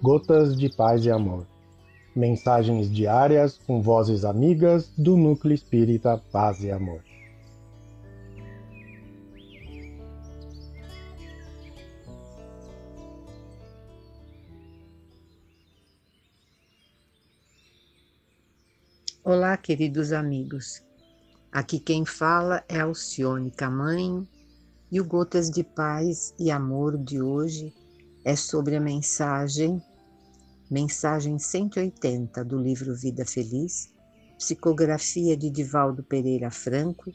Gotas de Paz e Amor. Mensagens diárias com vozes amigas do Núcleo Espírita Paz e Amor. Olá, queridos amigos. Aqui quem fala é Alcione Camanho e o Gotas de Paz e Amor de hoje é sobre a mensagem, mensagem 180 do livro Vida Feliz, psicografia de Divaldo Pereira Franco,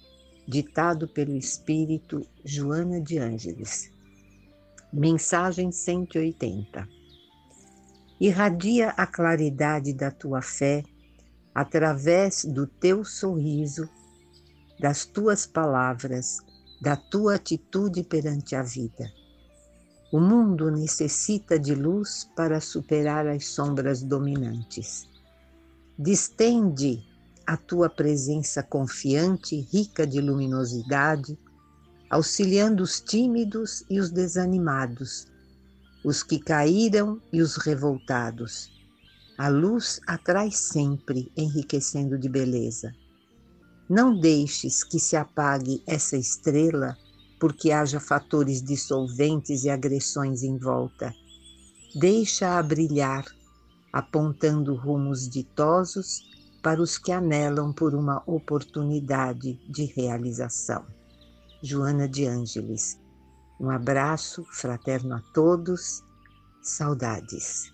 ditado pelo espírito Joana de Ângeles. Mensagem 180. Irradia a claridade da tua fé através do teu sorriso, das tuas palavras, da tua atitude perante a vida. O mundo necessita de luz para superar as sombras dominantes. Distende a tua presença confiante, rica de luminosidade, auxiliando os tímidos e os desanimados, os que caíram e os revoltados. A luz atrai sempre, enriquecendo de beleza. Não deixes que se apague essa estrela porque haja fatores dissolventes e agressões em volta. Deixa-a brilhar, apontando rumos ditosos para os que anelam por uma oportunidade de realização. Joana de Ângeles. Um abraço fraterno a todos. Saudades.